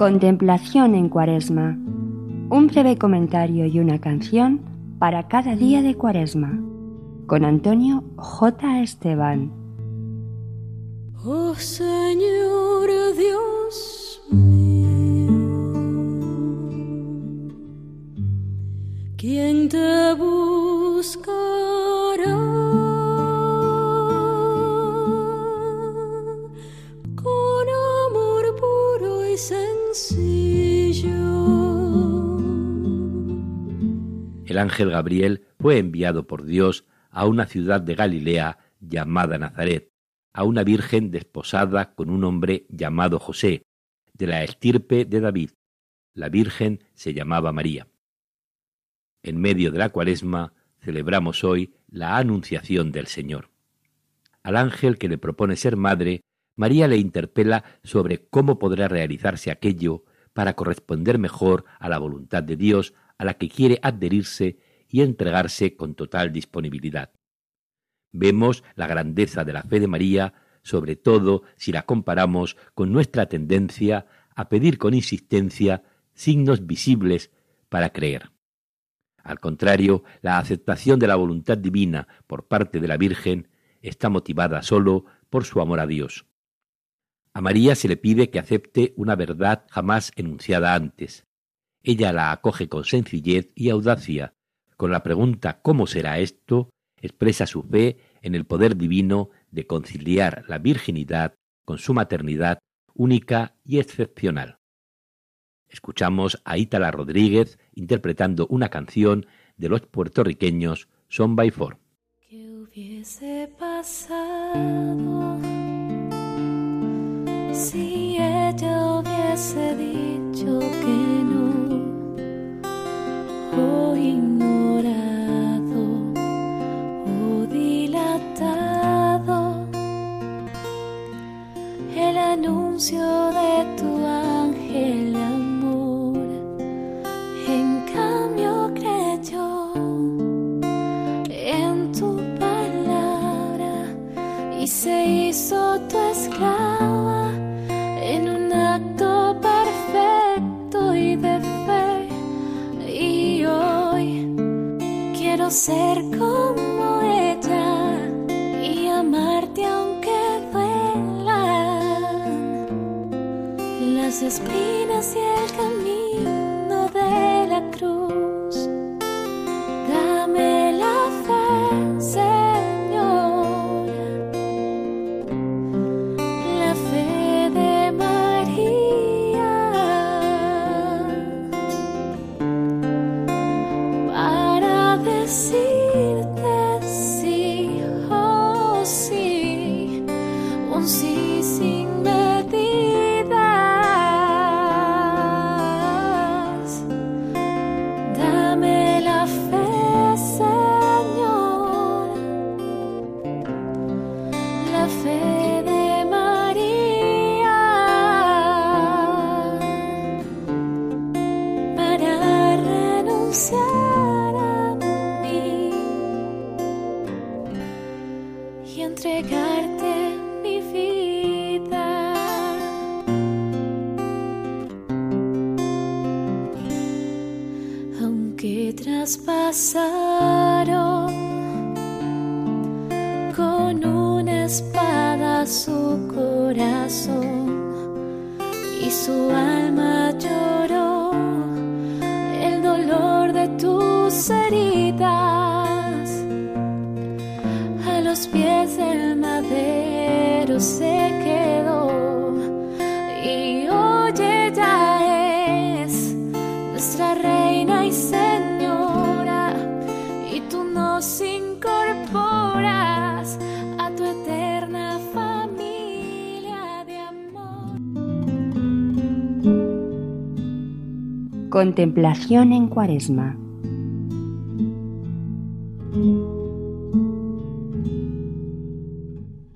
Contemplación en Cuaresma. Un breve comentario y una canción para cada día de Cuaresma. Con Antonio J. Esteban. Oh Señor Dios mío, ¿quién te buscará? El ángel Gabriel fue enviado por Dios a una ciudad de Galilea llamada Nazaret, a una virgen desposada con un hombre llamado José, de la estirpe de David. La virgen se llamaba María. En medio de la cuaresma celebramos hoy la anunciación del Señor. Al ángel que le propone ser madre, María le interpela sobre cómo podrá realizarse aquello para corresponder mejor a la voluntad de Dios a la que quiere adherirse y entregarse con total disponibilidad. Vemos la grandeza de la fe de María, sobre todo si la comparamos con nuestra tendencia a pedir con insistencia signos visibles para creer. Al contrario, la aceptación de la voluntad divina por parte de la Virgen está motivada sólo por su amor a Dios. A María se le pide que acepte una verdad jamás enunciada antes. Ella la acoge con sencillez y audacia. Con la pregunta ¿cómo será esto? expresa su fe en el poder divino de conciliar la virginidad con su maternidad única y excepcional. Escuchamos a Ítala Rodríguez interpretando una canción de los puertorriqueños Son by Four. ¿Qué hubiese pasado si ella hubiese dicho que no? O ignorado o dilatado el anuncio quiero ser como ella y amarte aunque duelan las espinas y el camino de la cruz. Para entregarte mi vida. Aunque traspasaron con una espada su corazón y su alma lloró el dolor de tus heridas los pies del madero se quedó y hoy ella es nuestra reina y señora y tú nos incorporas a tu eterna familia de amor. Contemplación en Cuaresma.